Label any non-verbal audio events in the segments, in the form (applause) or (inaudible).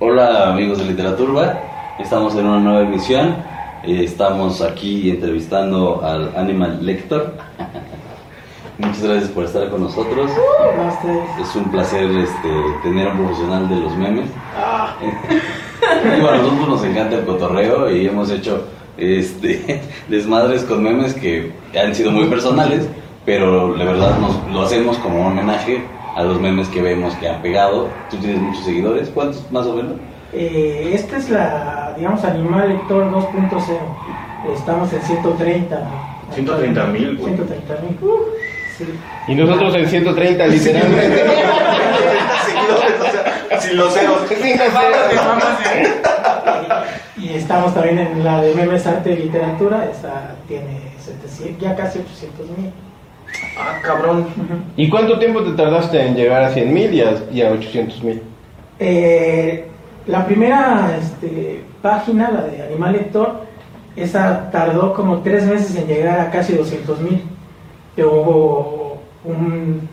Hola amigos de Literaturba, estamos en una nueva emisión. Eh, estamos aquí entrevistando al Animal Lector. (laughs) Muchas gracias por estar con nosotros. Es un placer este, tener a un profesional de los memes. Ah, (laughs) Y bueno, a nosotros nos encanta el cotorreo y hemos hecho este, (laughs) desmadres con memes que han sido muy personales, pero la verdad nos, lo hacemos como un homenaje a los memes que vemos que han pegado. Tú tienes muchos seguidores, ¿cuántos más o menos? eh, esta es la, digamos, Animal Lector 2.0. Estamos en 130. 130 mil, güey. 130 mil. Uh, sí. Y nosotros en 130 literalmente. seguidores, o sea, sin los ceros. Y estamos también en la de Memes Arte y Literatura. Esa tiene 700, ya casi 800 mil. Ah, cabrón. ¿Y cuánto tiempo te tardaste en llegar a 100 mil y a, y a 800 mil? Eh, la primera este, página, la de Animal Lector, esa tardó como tres meses en llegar a casi 200 mil. Hubo un-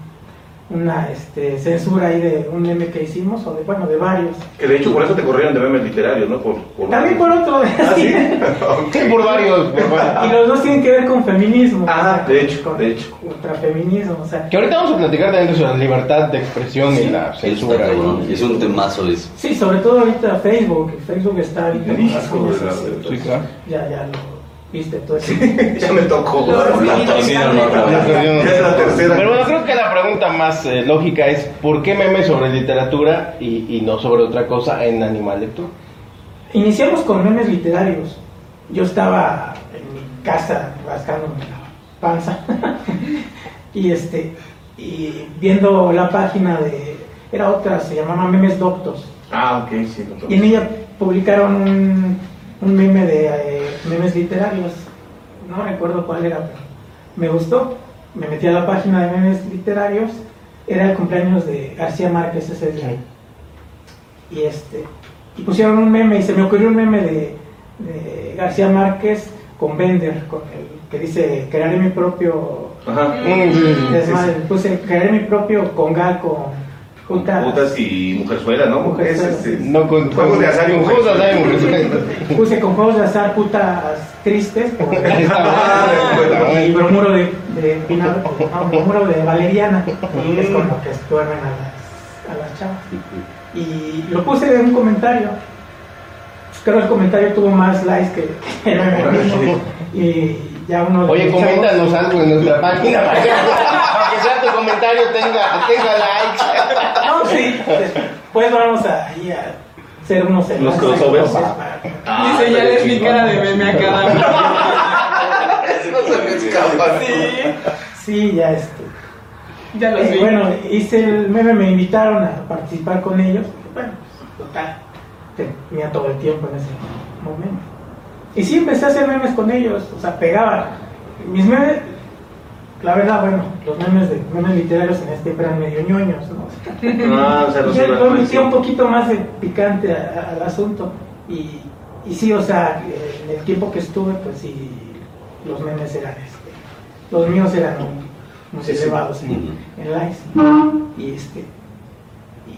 una este, censura ahí de un meme que hicimos, o de, bueno, de varios. Que de hecho por eso te corrieron de memes literarios, ¿no? Por, por- También por otro, (laughs) ¿Ah, sí? (laughs) Sí, por varios, por varios. y los dos tienen que ver con feminismo. Ah, o sea, de hecho, con de hecho. Ultrafeminismo, o sea. Que ahorita vamos a platicar también de la libertad de expresión y Sí. la Está censura. y- Es un temazo eso. Sí, sobre todo ahorita Facebook. Facebook está ahorita Hijo de la-. Sí, claro. Ya, ya lo viste todo eso. (laughs) ya me tocó. La es tercera. Pero bueno, creo que la pregunta más eh, lógica es ¿por qué memes sobre literatura y, y no sobre otra cosa en Animal Lector? Iniciamos con memes literarios. Yo estaba en mi casa rascándome la panza (laughs) y este y viendo la página de era otra se llamaba Memes Doctos Ah, ok, sí. lo y en ella publicaron un, un meme de eh, memes literarios. No recuerdo cuál era, pero me gustó. Me metí a la página de memes literarios. Era el cumpleaños de García Márquez ese día. Y este y pusieron un meme y se me ocurrió un meme de, de García Márquez con Bender, con el que dice crearé mi propio Ajá. Mm, sí, sí, sí. desmadre". Puse crearé mi propio congal con juntas. Putas y mujerzuela, ¿no? Es, este, No con Juegos de azar y con juegos de azar y mujeres. Puse con juegos de azar putas tristes, por- (laughs) (laughs) y bromuro de, de, bromuro de Valeriana, y es con lo que duermen a las, a las chavas. Y lo puse en un comentario. Creo que el comentario tuvo más likes que, que (laughs) el meme mismo. Y ya uno de Oye, los chavos- coméntanos algo en nuestra página (laughs) para que, para que sea tu comentario tenga, tenga likes. No, sí. Después vamos a, ahí a hacer unos enlaces crossovers. Ah, Dice, ya les mi cara de meme a cada (laughs) uno. No se me escapa. Sí, Sí, ya este. ya los Eh, vi. bueno, hice el meme, me invitaron a participar con ellos. Bueno, pues, total, tenía todo el tiempo en ese momento. Y sí, empecé a hacer memes con ellos, o sea, pegaba. Mis memes, la verdad, bueno, los memes de memes literarios en este tiempo eran medio ñoños, ¿no? Ah, o sea, no Yo metía un poquito más de picante a- a- al asunto. Y, y sí, o sea, en el tiempo que estuve, pues sí, los memes eran, este, los míos eran muy, sí. elevados en, en likes. Y este,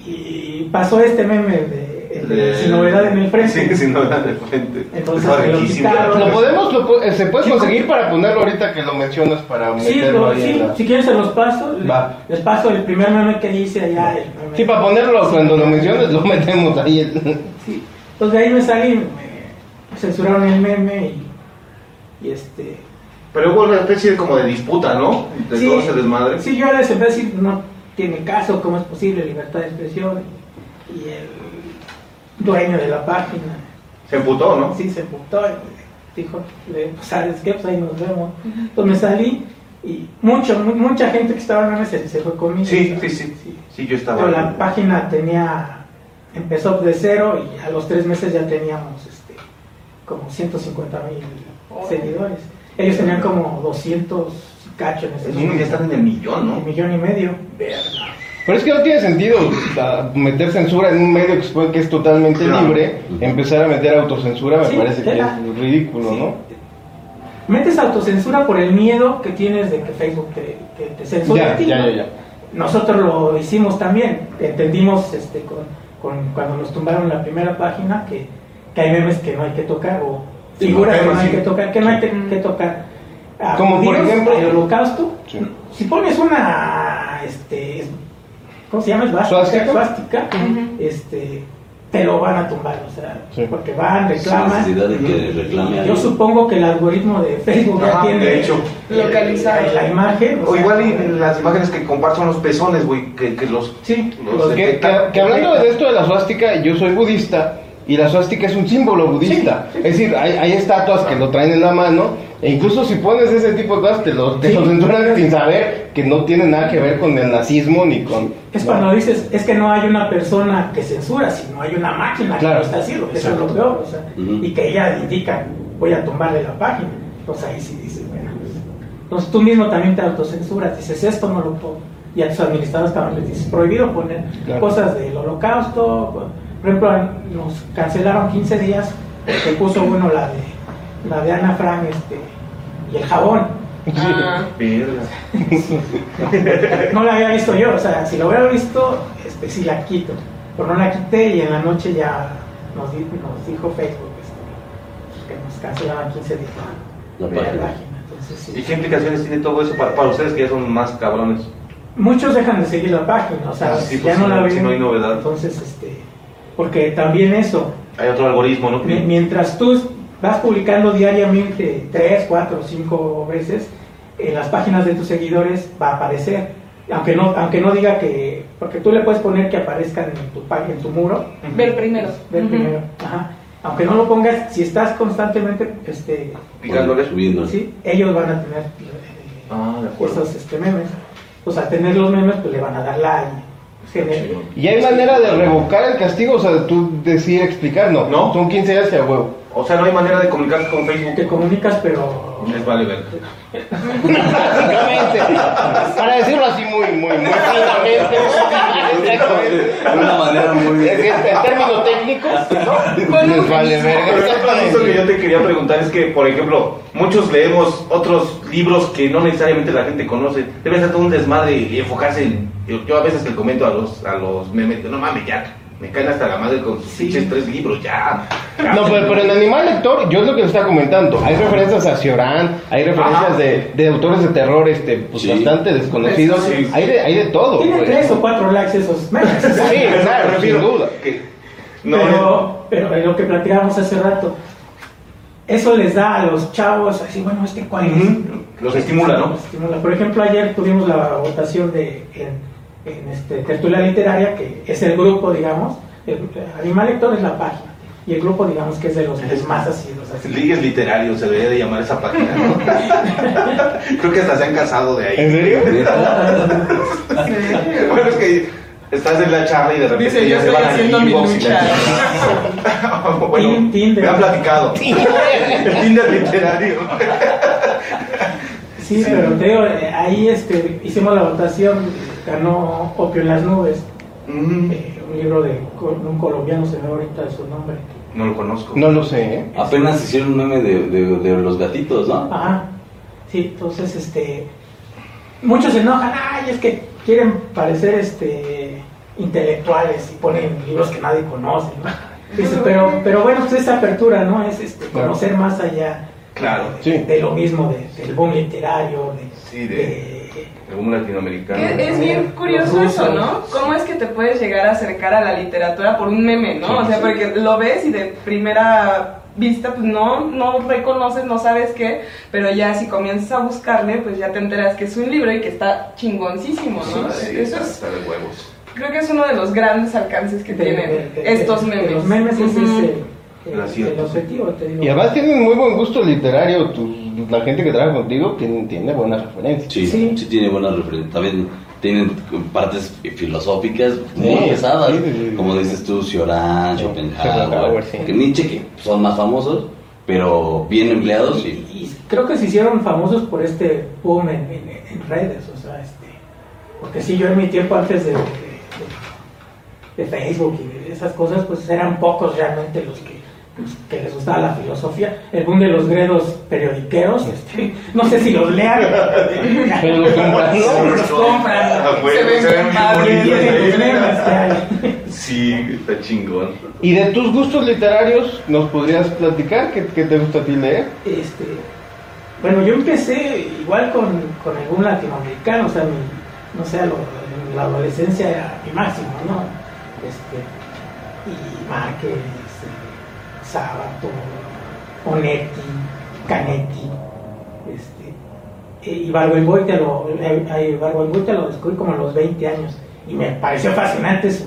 y pasó este meme de, el de sin novedad en el frente. (laughs) Sí, sin novedad en el frente. Entonces, lo quitaron. Lo podemos, lo eh, se puede Sí, conseguir para ponerlo ahorita que lo mencionas para Sí, meterlo ahí sí, la... si quieren se los paso. Va. Les paso el primer meme que hice allá. el meme- Sí, para ponerlo cuando lo menciones lo metemos ahí. en- (laughs) Sí. Entonces de ahí me salí, me censuraron el meme y, y este... Pero hubo una especie de, como de disputa, ¿no? De sí, todo ese desmadre. Sí, yo les empecé a decir, no tiene caso, ¿cómo es posible libertad de expresión? Y el dueño de la página, Se emputó, ¿no? sí, se emputó dijo, pues, ¿sabes qué? Pues ahí nos vemos. Entonces me salí y mucho, mu- mucha gente que estaba en meme se, se fue conmigo. Sí, ¿sabes? sí, sí. Sí, yo estaba. Pero la página tenía, empezó de cero y a los tres meses ya teníamos este, como 150 mil seguidores. Ellos tenían como 200 y cacho en Esos ya están en el millón, Un ¿no? millón y medio. Pero es que no tiene sentido meter censura en un medio que, se supone que es totalmente Claro. libre, empezar a meter autocensura me Sí, parece que es ridículo, Sí. ¿no? Metes autocensura por el miedo que tienes de que Facebook te, te, te censure a Ya, ti, ya, ya, ya. Nosotros lo hicimos también, entendimos este, con con, cuando nos tumbaron la primera página, que, que hay memes que no hay que tocar, o Sí, figuras que no hay sí. que tocar, que no hay que, que tocar. Como por ejemplo- al holocausto, Sí. si pones una, este, ¿cómo se llama? ¿Suástica? Suástica, este, te lo van a tumbar, o sea, Sí. porque van, reclaman. necesidad de que reclame Yo supongo que el algoritmo de Facebook ya tiene de hecho. eh, Localizado. la, la imagen. O sea, igual y las imágenes que comparto son los pezones, güey, que, que los... Sí, los Que, que- hablando de esto de la suástica, yo soy budista y la suástica es un símbolo budista. Es decir, hay, hay estatuas que lo traen en la mano e incluso si pones ese tipo de cosas te lo, te Sí. lo censuran sin saber que no tiene nada que ver con el nazismo ni con... Es no. cuando dices, es que no hay una persona que censura, sino hay una máquina Claro. que lo está haciendo, que eso es lo peor, o sea, Ujú. y que ella indica, voy a tumbarle la página. Entonces ahí sí dices, bueno, pues, entonces tú mismo también te autocensuras, dices, esto no lo pongo. Y a tus administradores también les dices, prohibido poner Claro. cosas del holocausto. Por ejemplo, nos cancelaron 15 días porque puso uno la de, la de Ana Frank este, y el jabón. Ah. No la había visto yo, o sea, si lo hubiera visto, este, sí la quito. Pero no la quité y en la noche ya nos, di- nos dijo Facebook este, que nos cancelaban 15 días La de página. Entonces, sí. ¿Y qué implicaciones tiene todo eso para, para ustedes que ya son más cabrones? Muchos dejan de seguir la página, o sea, Ah, sí, ya pues, no la ven. si no hay novedad. Entonces, este, porque también eso, Hay otro algoritmo, ¿no? mi- mientras tú vas publicando diariamente tres, cuatro, cinco veces, en las páginas de tus seguidores va a aparecer. Aunque no, aunque no diga que, porque tú le puedes poner que aparezcan en tu página, en tu muro, ver primero. ver primero. Ajá. Aunque no lo pongas, si estás constantemente, este, Picándole. Subiendo. sí, ellos van a tener eh, Ah, de acuerdo. esos este, memes. Pues al tener los memes, pues le van a dar like. gener- Y hay manera de revocar el castigo, o sea, de tú decir, explicar, no, No. son 15 días y a huevo. O sea, no hay manera de comunicarse con Facebook. Te comunicas, pero Les vale ver. Básicamente, para decirlo así muy, muy, muy finamente, De una manera muy. Es en (laughs) términos técnicos, ¿no? Les vale. Pero esto que yo te quería preguntar es que, por ejemplo, muchos leemos otros libros que no necesariamente la gente conoce. Debe ser todo un desmadre y enfocarse en... Yo, yo a veces le comento a los, a los memes, no mames, ya, me caen hasta la madre con sus Sí. tres libros, ya. No, pero, pero en Animal Lector, yo es lo que les estaba comentando. Hay referencias a Cioran, hay referencias de, de autores de terror este, pues, Sí. bastante desconocidos. Sí. Hay, de, hay de todo. tiene pues. tres o cuatro likes esos. (laughs) Sí, (laughs) claro, sin duda. que- no, pero, pero en lo que platicábamos hace rato, eso les da a los chavos así, bueno, este cuál es. Los estimula, ¿no? Los estimula. Por ejemplo, ayer tuvimos la votación de en, en este, tertulia literaria, que es el grupo, digamos, el, Animal Lector es la página, y el grupo, digamos, que es de los más así, los así. Ligues literarios, se debería de llamar esa página, ¿no? (laughs) Creo que hasta se han casado de ahí. ¿En serio? (laughs) Bueno, es que estás en la charla y de repente Dice, yo ya se estoy van haciendo mi lucha. (laughs) bueno, Tinder. me han platicado. El Tinder literario. Sí, pero te digo, eh, ahí este, hicimos la votación, ganó Opio en las Nubes, Mm, eh, un libro de un colombiano, se me ahorita de su nombre. No lo conozco. No lo sé, ¿eh? Apenas hicieron un meme de, de, de los gatitos, ¿no? Ajá. Sí, entonces, este, muchos se enojan, ay, es que quieren parecer, este, intelectuales y ponen libros que nadie conoce, ¿no? (laughs) Dice, pero, pero bueno, pues esa apertura, ¿no? Es este, Claro. conocer más allá Claro. Sí. de lo mismo, de- del boom literario, de, Sí, de- latinoamericano. Es bien curioso eso. ¿no? ¿Cómo es que te puedes llegar a acercar a la literatura por un meme, ¿no? O sea, porque lo ves y de primera vista, pues no, no reconoces, no sabes qué, pero ya si comienzas a buscarle, pues ya te enteras que es un libro y que está chingoncísimo, ¿no? Sí, sí, eso está, es, está de huevos. creo que es uno de los grandes alcances que de- tienen de- de- estos memes. los es acierto. el objetivo, te digo. Y además tienen muy buen gusto literario. tu- la gente que trabaja contigo tiene, tiene buenas referencias. Sí, Sí. sí, tiene buenas referencias. También tienen partes filosóficas muy Sí, pesadas. sí, sí, sí. Como dices tú, Cioran, Sí, Schopenhauer, Schopenhauer, sí. que Nietzsche, que son más famosos, pero bien empleados. Y, Y, y creo que se hicieron famosos por este boom en, en- en redes, o sea, este, porque sí, yo en mi tiempo antes de, de- de- de Facebook y de esas cosas, pues eran pocos realmente los que, que les gustaba la filosofía. El boom de los gredos periodiqueros, este, no sé si los lean. Pero los compran, Se ven padres. ¿eh? Sí, está chingón. Y de tus gustos literarios, ¿nos podrías platicar? ¿Qué, qué te gusta a ti leer? Este, bueno, yo empecé igual con, con algún latinoamericano, o sea, mi, no sé, lo- en la adolescencia era mi máximo, ¿no? Este, y Márquez, Sábato, Onetti, Canetti, este, y Ibargüengoitia lo, eh, Ibargüengoitia lo descubrí como a los 20 años y me pareció fascinante su,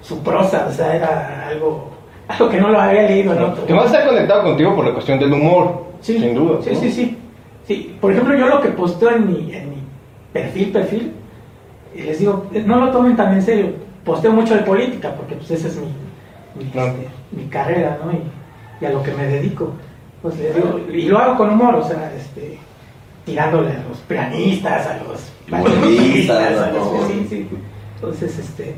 su prosa, o sea, era algo, algo que no lo había leído en otro. Que más está conectado contigo por la cuestión del humor, Sí, sin duda. Sí, ¿no? sí, sí. Sí, por ejemplo, yo lo que posteo en mi, en mi perfil, perfil, y les digo, eh, no lo tomen tan en serio. Posteo mucho de política, porque pues esa es mi, mi, este, mi carrera, ¿no? Y, y a lo que me dedico. Pues digo, y lo hago con humor, o sea, este, tirándole a los pianistas, a los Humoristas, a los- ¿no? sí, sí. Entonces, este,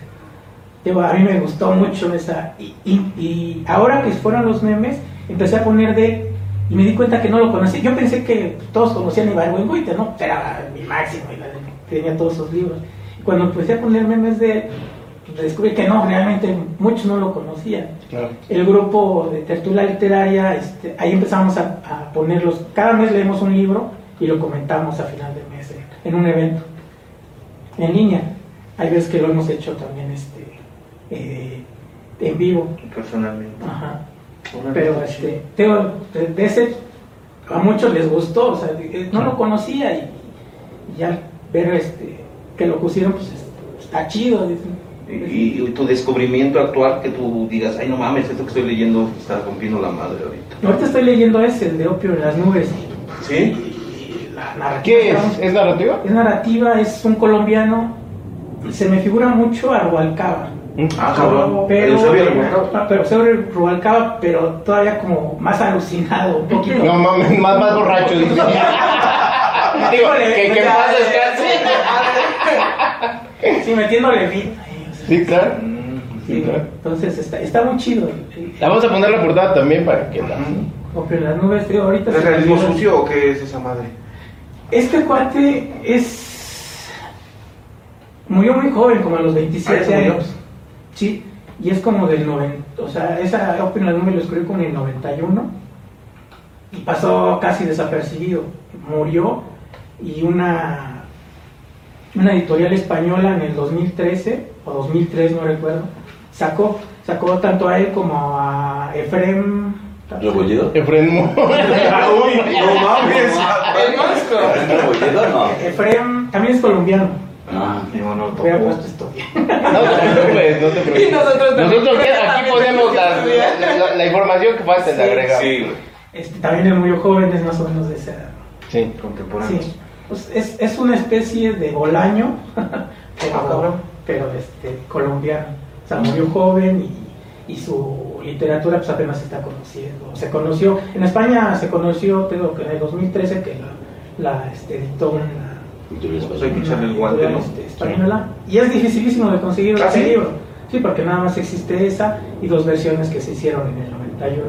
digo, a mí me gustó mucho esa. Y, y- y ahora que fueron los memes, empecé a poner de. Y me di cuenta que no lo conocía. Yo pensé que todos conocían a Ibargüengoitia, ¿no? Era mi máximo, tenía todos sus libros. Y cuando empecé a poner memes de él, descubrí que no, realmente muchos no lo conocían. Claro. El grupo de tertulia literaria, este, ahí empezamos a, a ponerlos. Cada mes leemos un libro y lo comentamos a final de mes en un evento en línea. Hay veces que lo hemos hecho también este, eh, en vivo. Personalmente. Ajá. Pero este, tengo, de, ese, a muchos les gustó, o sea, no lo conocía y, y ya ver este, que lo pusieron, pues es- está chido. dicen. Y, y tu descubrimiento actual, que tú digas, ay no mames, esto que estoy leyendo está rompiendo la madre ahorita. Ahorita estoy leyendo ese, el de Opio en las nubes. ¿Sí? La narrativa ¿Qué es? ¿Es narrativa? Es narrativa, es un colombiano, se me figura mucho a Rubalcaba. Ah, cabrón. Pero. Ah, pero sobre Rubalcaba, pero todavía como más alucinado, un poquito. No mames, más, más borracho. (laughs) Digo, que, que en paz descanse. Sí, metiéndole beat. O Sí, claro. sí, claro. Entonces está, está muy chido. La vamos a poner la portada también para que la... Opio en las nubes, digo, ahorita. ¿Es realismo sucio o qué es esa madre? Este cuate es. Murió muy joven, como a los Ah, 27 ¿se murió? años. Sí, y es como del 90. O sea, esa Opio en las nubes lo escribió como en el 91 y pasó casi desapercibido. Murió y una. Una editorial española en el 2013 o 2003, no recuerdo, sacó, sacó tanto a él como a Efrem. ¿Rebollido? Efrén (laughs) ¡Uy, no mames! El monstruo. ¿Rebollido no? Efrem también es colombiano. Ah, No, no, Hubiera tampoco. puesto esto (laughs) bien. No te preocupes, no te preocupes. Y nosotros también. Nosotros aquí, ponemos la, la, la información que falta Sí, le agregamos. Sí, güey. Este, también es muy joven, es más o menos de esa edad. Sí. Contemporáneo. Sí, pues es, es una especie de bolaño, (laughs) Ah, pero, cabrón. Pero este, colombiano. O sea, murió joven y, y su literatura pues apenas se está conociendo. Se conoció, en España se conoció, tengo que en el 2013 que la, la este, editó una, Pues este, española. Y es dificilísimo de conseguir ¿Ah, ese sí? libro. Sí, porque nada más existe esa y dos versiones que se hicieron en el 91.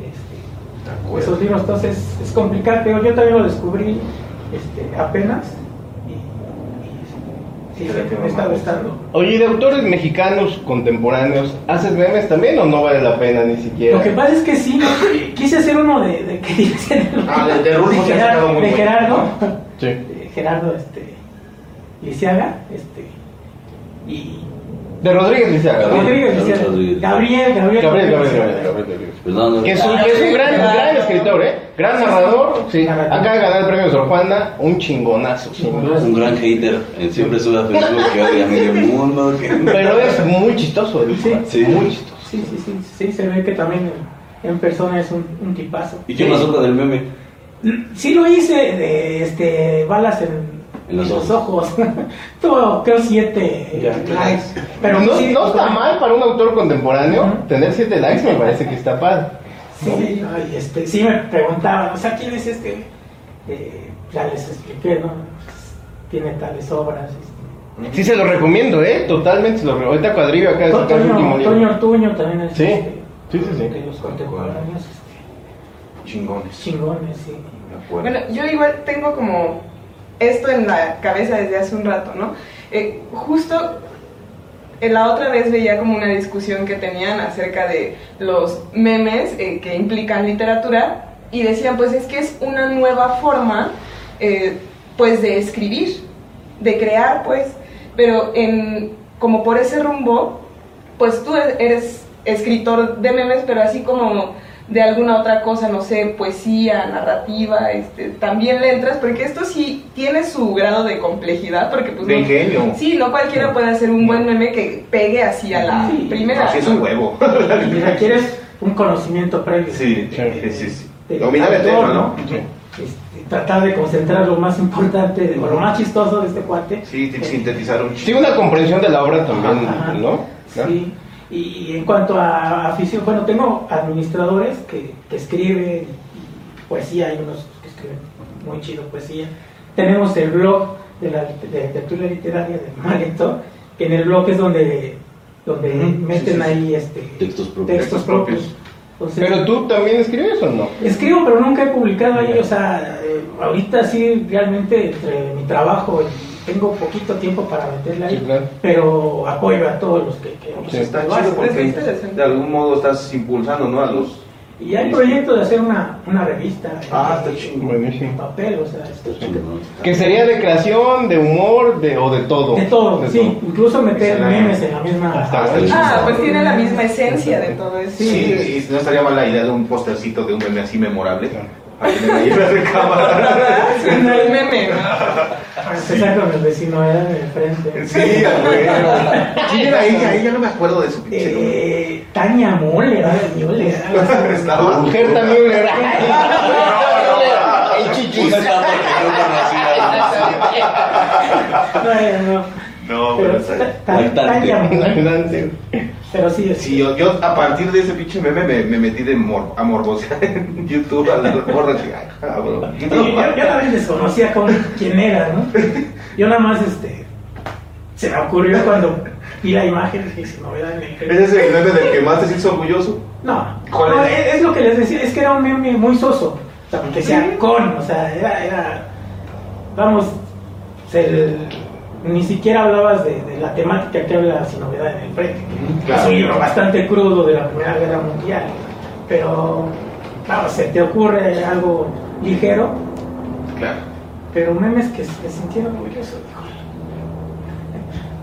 Este, esos libros, entonces es complicado, pero yo también lo descubrí este, apenas sí, Fíjate, me está mamá. gustando. Oye, ¿y de autores mexicanos contemporáneos, ¿haces memes también o no vale la pena ni siquiera? Lo que pasa es que sí, ¿no? quise hacer uno de, de que (laughs) dicen Ah, de- de ha Gerardo, de. Gerardo, Sí. de Gerardo este, Lisiaga, este, y De Rodríguez Liceaga. ¿no? Rodríguez Gabriel Lisiaga. Gabriel, Gabriel, Gabriel, Gabriel, Lisiaga. Gabriel, No. Que es un, que es un gran, gran escritor, ¿eh? Gran narrador. Sí. Acaba de ganar el premio Sor Juana, un chingonazo. Es un gran hater. Él siempre sube a Facebook que odia a medio mundo. que- Pero es muy chistoso, Sí. Sí. Muy chistoso. Sí, sí, sí, sí, se ve que también en, persona es un, un tipazo. ¿Y qué pasó con el meme? Sí lo hice de este, balas en, En los en ojos. (laughs) Tuvo creo siete Ya. likes. Pero no, sí, no está mal para un autor contemporáneo tener siete likes, me parece que está padre. Sí, no, y este, sí me preguntaban, o sea, ¿quién es este? Eh, ya les expliqué, ¿no? Pues, tiene tales obras. este. Sí, se lo recomiendo, ¿eh? Totalmente se lo recomiendo. Ahorita Cuadrillo acá de sacar último Toño, libro. Toño Ortuño también es Sí, este, sí, sí, sí. de los contemporáneos este, Chingones. chingones, sí. Bueno, yo igual tengo como esto en la cabeza desde hace un rato, ¿no? Eh, justo eh, la otra vez veía como una discusión que tenían acerca de los memes eh, que implican literatura y decían pues es que es una nueva forma eh, pues de escribir, de crear pues, pero en, como por ese rumbo pues tú eres escritor de memes pero así como de alguna otra cosa, no sé, poesía, narrativa, este, también le entras, porque esto sí tiene su grado de complejidad, porque pues... De no- ingenio. Sí, no cualquiera puede hacer un buen meme que pegue así a la Sí, primera. Así es un huevo. Y requieres un conocimiento previo. Sí, de- sí, sí, Dominar el tema, todo, ¿no? Este, tratar de concentrar lo más importante, de- o lo más chistoso de este cuate. Sí, te sintetizaron un Sí, una comprensión de la obra también, Ajá. ¿no? Sí. Y en cuanto a afición, bueno, tengo administradores que, que escriben poesía, hay unos que escriben muy chido poesía. Tenemos el blog de la de, lectura literaria de Malector, que en el blog es donde, donde meten sí, sí, sí. ahí este, Textos propios. textos propios. Entonces, Pero tú también escribes o no? Escribo, pero nunca he publicado ahí, o sea, eh, ahorita sí, realmente entre mi trabajo y tengo poquito tiempo para meterle ahí, Sí, claro. pero apoyo a todos los que, que Sí. está chido hacen. porque interesante. de algún modo estás impulsando, ¿no? A los... Y hay proyecto de hacer una, una revista Ah, eh, está chido. Buenísimo. en papel, o sea, este, Que sería de creación, de humor, de, o de todo. de todo, De sí, incluso meter Excelente. memes en la misma... Está Ah. Ah, pues tiene la misma esencia de todo eso. Sí, y no estaría mal la idea de un postercito de un meme así memorable. Claro. Ahí en la recámara. ¿Verdad? Sí, el meme. Empezar con el vecino era en el frente. Sí, a huevo. ¿Quién era ella? Ahí ya no me acuerdo de su pinche nombre. Eh, Tania Mole, ¿verdad? Mole. Estaba... Mujer también le (laughs) El chichi. Conocía. No, no, No, pero pero está-. Adelante. Pero sí, es- Sí, yo, yo a partir de ese pinche meme me, me metí de mor a morbosear (laughs) en YouTube a la morra. Dije, ay, cabrón. Yo, yo también desconocía cómo, quién era, ¿no? Yo nada más, este, se me ocurrió cuando vi la imagen, dije, si no era en el Ese es el meme del que más te sientes orgulloso. No, ¿Cuál no, es? lo que les decía, es que era un meme muy soso, o sea, porque decía con, o sea, era, era vamos, el- ni siquiera hablabas de, de la temática que habla Sin Novedad en el Frente, Claro. es un libro bastante crudo de la Primera Guerra Mundial, pero, vamos, se te ocurre algo ligero, Claro. pero memes que se sintieron híjole.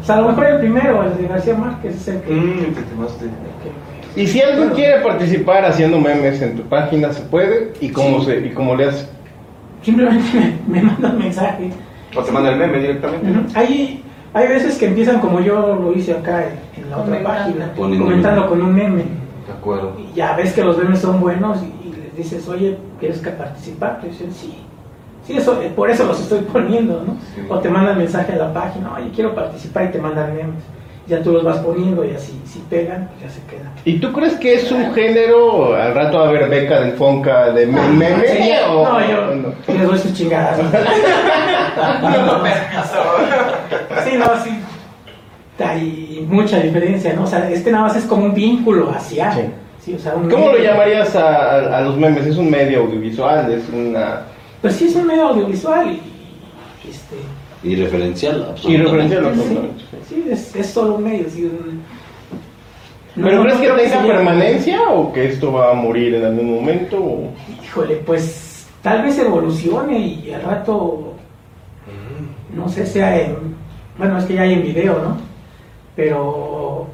O sea, a lo mejor el primero, el de García Márquez, es el que... El que- Y si alguien quiere participar haciendo memes en tu página, se puede. ¿Y cómo, se, y cómo le hace? Simplemente (laughs) me, me mandan mensaje. O te manda el meme directamente. Hay, hay veces que empiezan como yo lo hice acá en, en la otra página, Poniendo- comentando con un meme. De acuerdo. Y ya ves que los memes son buenos y, y les dices, oye, ¿quieres que participar? Te dicen, sí. Sí, eso, eh, por eso los estoy poniendo, ¿no? Sí. O te mandan mensaje a la página, oye, quiero participar y te mandan memes. Ya tú los vas poniendo y así, si pegan, pues ya se quedan. ¿Y tú crees que es un género, al rato va a haber beca del Fonca de me- meme? Sí, o no, yo no? les doy sus chingadas. (laughs) Sí, no, sí. Hay mucha diferencia, ¿no? O sea, este nada más es como un vínculo hacia. Sí. Sí, o sea, un ¿Cómo lo llamarías a, a- a los memes? ¿Es un medio audiovisual? ¿Es una...? Pues sí, es un medio audiovisual y. y, este, Y referencial, Y sí, absolutamente, sí. es, es solo un medio. sí, un- no- ¿Pero no crees que tenga permanencia o que esto va a morir en algún momento? o- Híjole, pues tal vez evolucione y al rato, no sé, sea en. Bueno, es que ya hay en video, ¿no? Pero.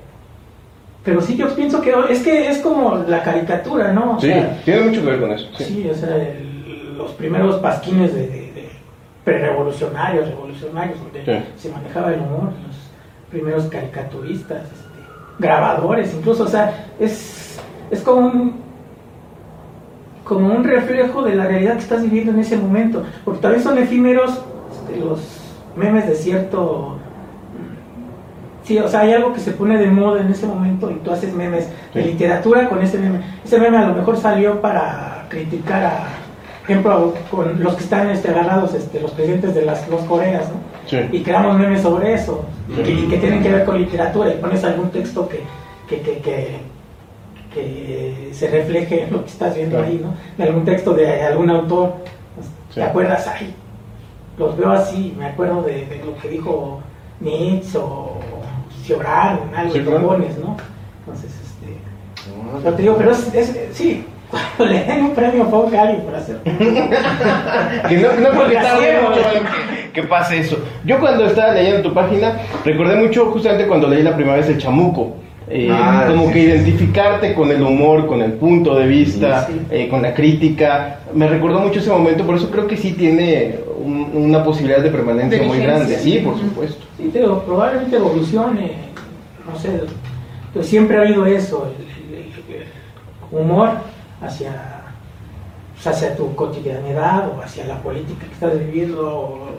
Pero sí, yo pienso que es que es como la caricatura, ¿no? O Sí, sea, tiene mucho que ver con eso. Sí. Sí, o sea, el- los primeros pasquines de prerevolucionarios, revolucionarios, donde Sí. se manejaba el humor, los primeros caricaturistas, este, grabadores, incluso, o sea, es, es como un como un reflejo de la realidad que estás viviendo en ese momento, porque también son efímeros este, los memes de cierto Sí, o sea, hay algo que se pone de moda en ese momento y tú haces memes de literatura con ese meme. Ese meme a lo mejor salió para criticar a, ejemplo, con los que están este, agarrados, este, los presidentes de las dos Coreas, ¿no? Sí. Y creamos memes sobre eso, y que, Sí. que tienen que ver con literatura, y pones algún texto que, que, que, que, que se refleje en lo que estás viendo Claro. ahí, ¿no? De algún texto de algún autor, Sí. ¿te acuerdas? Ay, los veo así, me acuerdo de, de lo que dijo Nietzsche o llorar en algo claro. pones, ¿no? Entonces, este. Pero te digo, pero es, es- sí, cuando (laughs) le den un premio ponga a alguien por hacer. (laughs) Que no, no creo que tarde Gracias. mucho en que, que pase eso. Yo cuando estaba leyendo tu página, recordé mucho justamente cuando leí la primera vez el chamuco. Eh, Ah, como sí, que sí. identificarte con el humor, con el punto de vista, Sí. eh, con la crítica. Me recordó mucho ese momento, por eso creo que sí tiene un- una posibilidad de permanencia De muy grande. Sí, por supuesto. Sí, te digo, probablemente evolucione, no sé, pero siempre ha habido eso, el, el- el- el humor hacia, pues, hacia tu cotidianidad o hacia la política que estás viviendo, o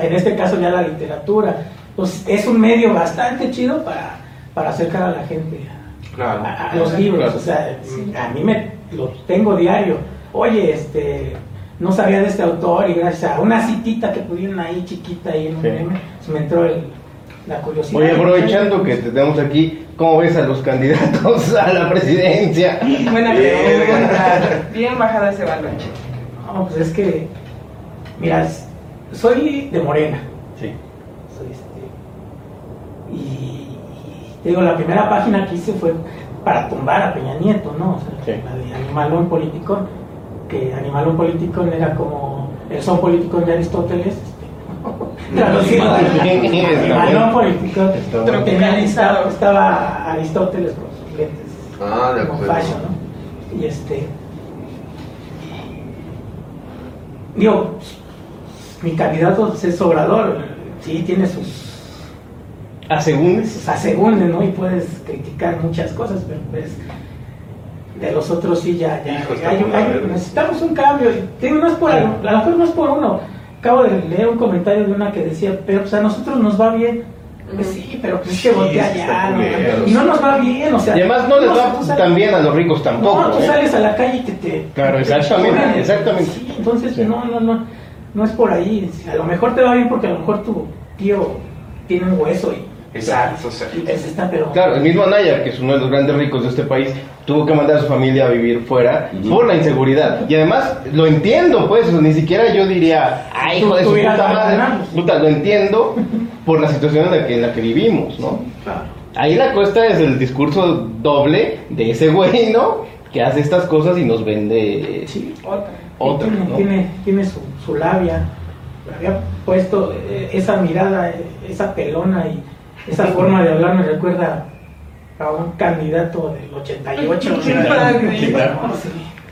en este caso ya la literatura. Pues es un medio bastante chido para, para acercar a la gente a- Claro. a, a los libros. Claro. O sea, a mí me lo tengo diario. Oye, este, no sabía de este autor y gracias a una citita que pusieron ahí chiquita ahí en un Sí. meme, se me entró el- la curiosidad. Oye, aprovechando que te tenemos aquí, ¿cómo ves a los candidatos (laughs) a la presidencia? Buena Bien. pregunta. Bien bajada ese balón. No, pues es que, mira, soy de Morena. Sí. Soy este, y, y te digo, la primera página que hice fue para tumbar a Peña Nieto, ¿no? O sea, Sí. la de Animalón Politicón, que Animalón Politicón era como el son político de Aristóteles. Traducido a- Animalón Politicón. Está bueno. Tropicalizado. Estaba Aristóteles con sus lentes Ah, de acuerdo. fashion, ¿no? Y este. Digo, mi candidato es Obrador, sí, tiene sus, ¿Asegún? sus asegúnes, ¿no? Y puedes criticar muchas cosas, pero pues de los otros sí ya, ya Hijo, hay- hay- necesitamos un cambio. No es por, a lo mejor no es por uno. Acabo de leer un comentario de una que decía, pero pues a nosotros nos va bien. Pues sí, pero pues es que Sí, voltea sí, allá, Y no nos va bien, o sea. Y además no les va tan bien a los ricos tampoco. no, tú ¿eh? sales a la calle y te... te Claro, te exactamente, exactamente. Sí, entonces, Sí. no, no, no, no es por ahí. A lo mejor te va bien porque a lo mejor tu tío tiene un hueso y... Exacto, o sea. Está, pero... Claro, el mismo Anaya, que es uno de los grandes ricos de este país, tuvo que mandar a su familia a vivir fuera Ujú. por la inseguridad. Y además, lo entiendo, pues, ni siquiera yo diría, ay, hijo de su puta madre. Puta, lo entiendo por la situación en la que, en la que vivimos, ¿no? Claro. Ahí la cuesta es el discurso doble de ese güey, ¿no? Que hace estas cosas y nos vende Sí. Otra. otra, tiene, ¿no? tiene, tiene su, su labia. Había puesto eh, esa mirada, eh, esa pelona y esa forma de hablar me recuerda a un candidato del 88. Sí, ¿no? Sí,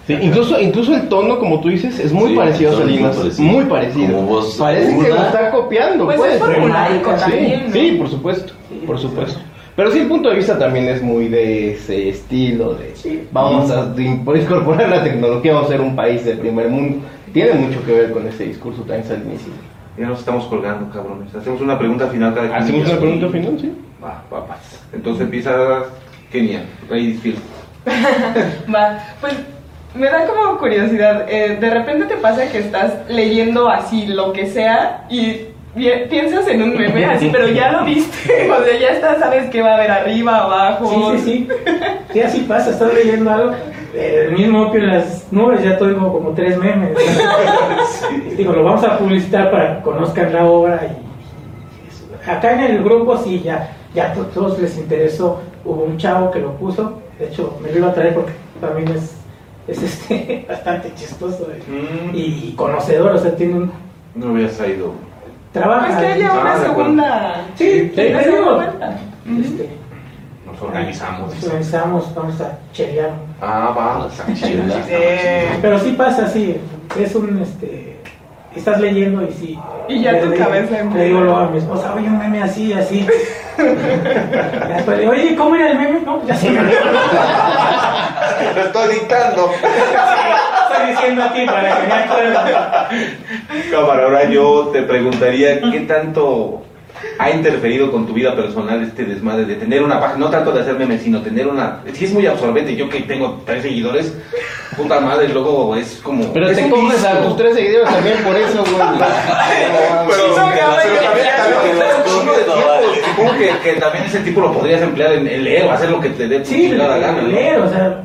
sí. Incluso, incluso el tono, como tú dices, es muy Sí, parecido a Salinas. parecidos. Muy parecido. Parece que lo está copiando, Pues pues. es formulaico Sí, también, ¿no? Sí, por supuesto, por supuesto. Pero sí, el punto de vista también es muy de ese estilo de Sí. vamos a de incorporar la tecnología, vamos a ser un país del primer mundo. Tiene mucho que ver con ese discurso tan salinicista. Ya nos estamos colgando, cabrones. Hacemos una pregunta final cada quien. ¿Hacemos una pregunta final, sí? Va, papas. Entonces empieza Kenia, Field. (laughs) Va, pues me da como curiosidad. eh, de repente te pasa que estás leyendo así lo que sea y pi- piensas en un meme así, pero ya lo viste. (laughs) O sea, ya está, sabes qué va a haber arriba, abajo. Sí, sí, sí. Sí, así pasa. Estás leyendo algo. El mismo opio en las nubes, ya tengo como tres memes. (laughs) Digo, lo vamos a publicitar para que conozcan la obra. Y acá en el grupo, sí, ya, ya a todos les interesó. Hubo un chavo que lo puso. De hecho, me lo iba a traer porque también es, es este, (laughs) bastante chistoso eh, Mm, y conocedor. O sea, tiene un. no había sabido. Trabaja. Es que haya Ah, una acuerdo. segunda. Sí, sí, una sí, segunda sí. Este, Nos organizamos. nos organizamos, vamos a chelear. Ah, va. Chela. Pero sí pasa así, es un, este, estás leyendo y sí. Y ya tu le- cabeza en Le digo luego a mi esposa, oye, un meme así, así. (laughs) Después oye, ¿cómo era el meme? No, ya se me. Lo estoy dictando. Estoy diciendo a ti para que me acuerde. Cámara, ahora yo te preguntaría qué tanto ha interferido con tu vida personal este desmadre de tener una página, no tanto de hacer memes, sino tener una... Es que es muy absorbente, yo que tengo tres seguidores, puta madre, luego es como... Pero es te comes a tus tres seguidores también por eso, güey. (laughs) Pero, Sí. Supongo que, que también ese tiempo lo podrías emplear en, en leer o hacer lo que te dé tu Sí, chingada gana. ¿no? leer, o sea,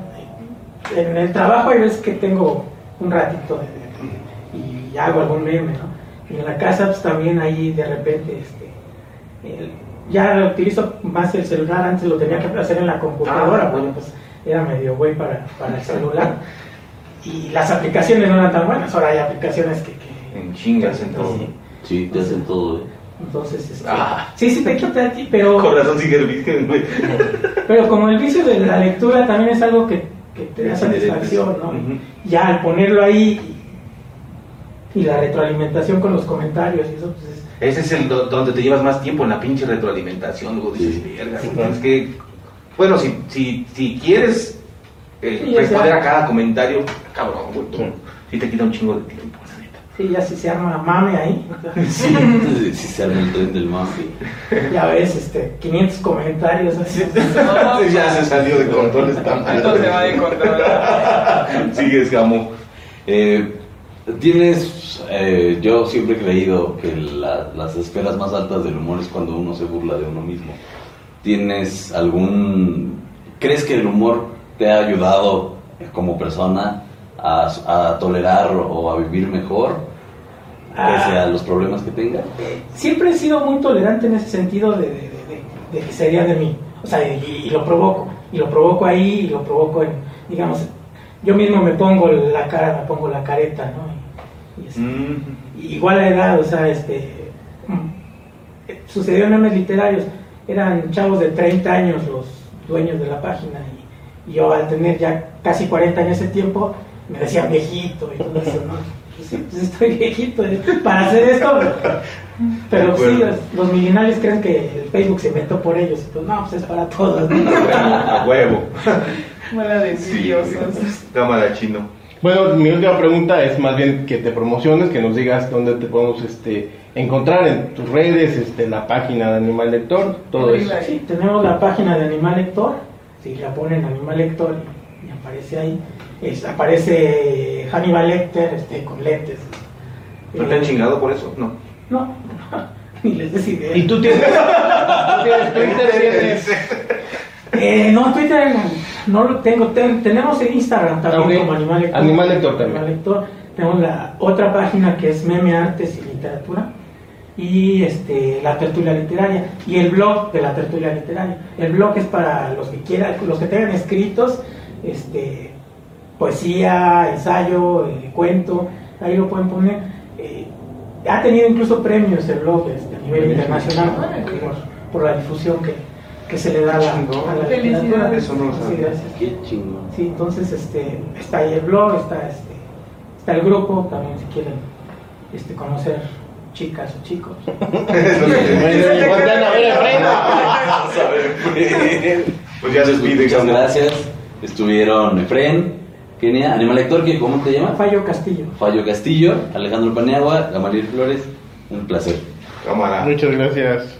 en el trabajo hay veces que tengo un ratito de- y hago algún meme, ¿no? Y en la casa, pues también ahí de repente, este, ya utilizo más el celular, antes lo tenía que hacer en la computadora, Ah, bueno, pues era medio güey para, para el celular. Y las aplicaciones no eran tan buenas, ahora hay aplicaciones que... que En chingas, en todo. Sí. Sí, te hacen todo, ¿eh? Entonces, este, Ah. sí, sí te quita a ti, pero, Corazón sigue el virgen, güey. pero como el vicio de la lectura también es algo que, que te da satisfacción. Ya al ponerlo ahí y, y la retroalimentación con los comentarios y eso, pues es, Ese es el do- donde te llevas más tiempo en la pinche retroalimentación. Luego dices, Sí. verga, güey, tienes que. Bueno, si, si, si quieres eh, Sí, responder sea- a cada comentario, cabrón, güey. tú- Sí. Sí te quita un chingo de tiempo, la neta. sí, ya si se arma mame ahí, (laughs) Sí, si se arma el tren del mafia. ya ves, este, 500 comentarios (laughs) así. (laughs) ya se salió de control esta madre. Esto se va de control. Sigues, Gamo. Eh, Tienes, eh, yo siempre he creído que la- las esferas más altas del humor es cuando uno se burla de uno mismo. ¿Tienes algún, crees que el humor te ha ayudado como persona a, a tolerar o a vivir mejor, pese Ah. a los problemas que tengas? Siempre he sido muy tolerante en ese sentido de, de, de- de- de que sería de mí. O sea, y, y lo provoco. Y lo provoco ahí y lo provoco en, digamos, yo mismo me pongo la cara, me pongo la careta, ¿no? Y- este, Mm. igual a edad, o sea, este, sucedió en memes literarios, eran chavos de 30 años los dueños de la página y, y yo al tener ya casi 40 en ese tiempo me decían viejito y todo eso, ¿no? Pues pues estoy viejito ¿eh? para hacer esto, pero De sí, los, los millennials creen que el Facebook se inventó por ellos, y pues no, pues es para todos, ¿no? (laughs) A huevo. Buena de Sí, cámara chino. Bueno, mi última pregunta es más bien que te promociones, que nos digas dónde te podemos este, encontrar en tus redes, este, la página de Animal Lector, todo eso. Sí, tenemos la página de Animal Lector. Si la ponen Animal Lector y, y aparece ahí, es- aparece Hannibal Lecter este, con lentes. ¿No te han chingado por eso? No. No, (laughs) ni les des idea. ¿Y tú tienes, (laughs) tú tienes Twitter? ¿Tienes? Eh, no, Twitter no lo tengo. Ten- tenemos en Instagram también como Animal Lector. Animal Lector también. Animal Lector. Tenemos la otra página que es Meme Artes y Literatura. Y este, la tertulia literaria. Y el blog de la tertulia literaria. El blog es para los que quieran, los que tengan escritos, este, poesía, ensayo, eh, cuento. Ahí lo pueden poner. Eh, ha tenido incluso premios el blog este, a nivel internacional por, por la difusión que, que se le da a la, a la literatura. Eso no lo Sí, sabía. gracias. Qué chingón. Sí, entonces este, está ahí el blog, está, este, está el grupo, también si quieren este, conocer chicas o chicos. Pues ya despide, Muchas gracias. Estuvieron Efren, Kenia, Animal Lector, ¿qué- ¿cómo te llamas? Fallo Castillo. Fallo Castillo, Alejandro Paniagua, Gamaliel Flores. Un placer. Cámara. Muchas gracias.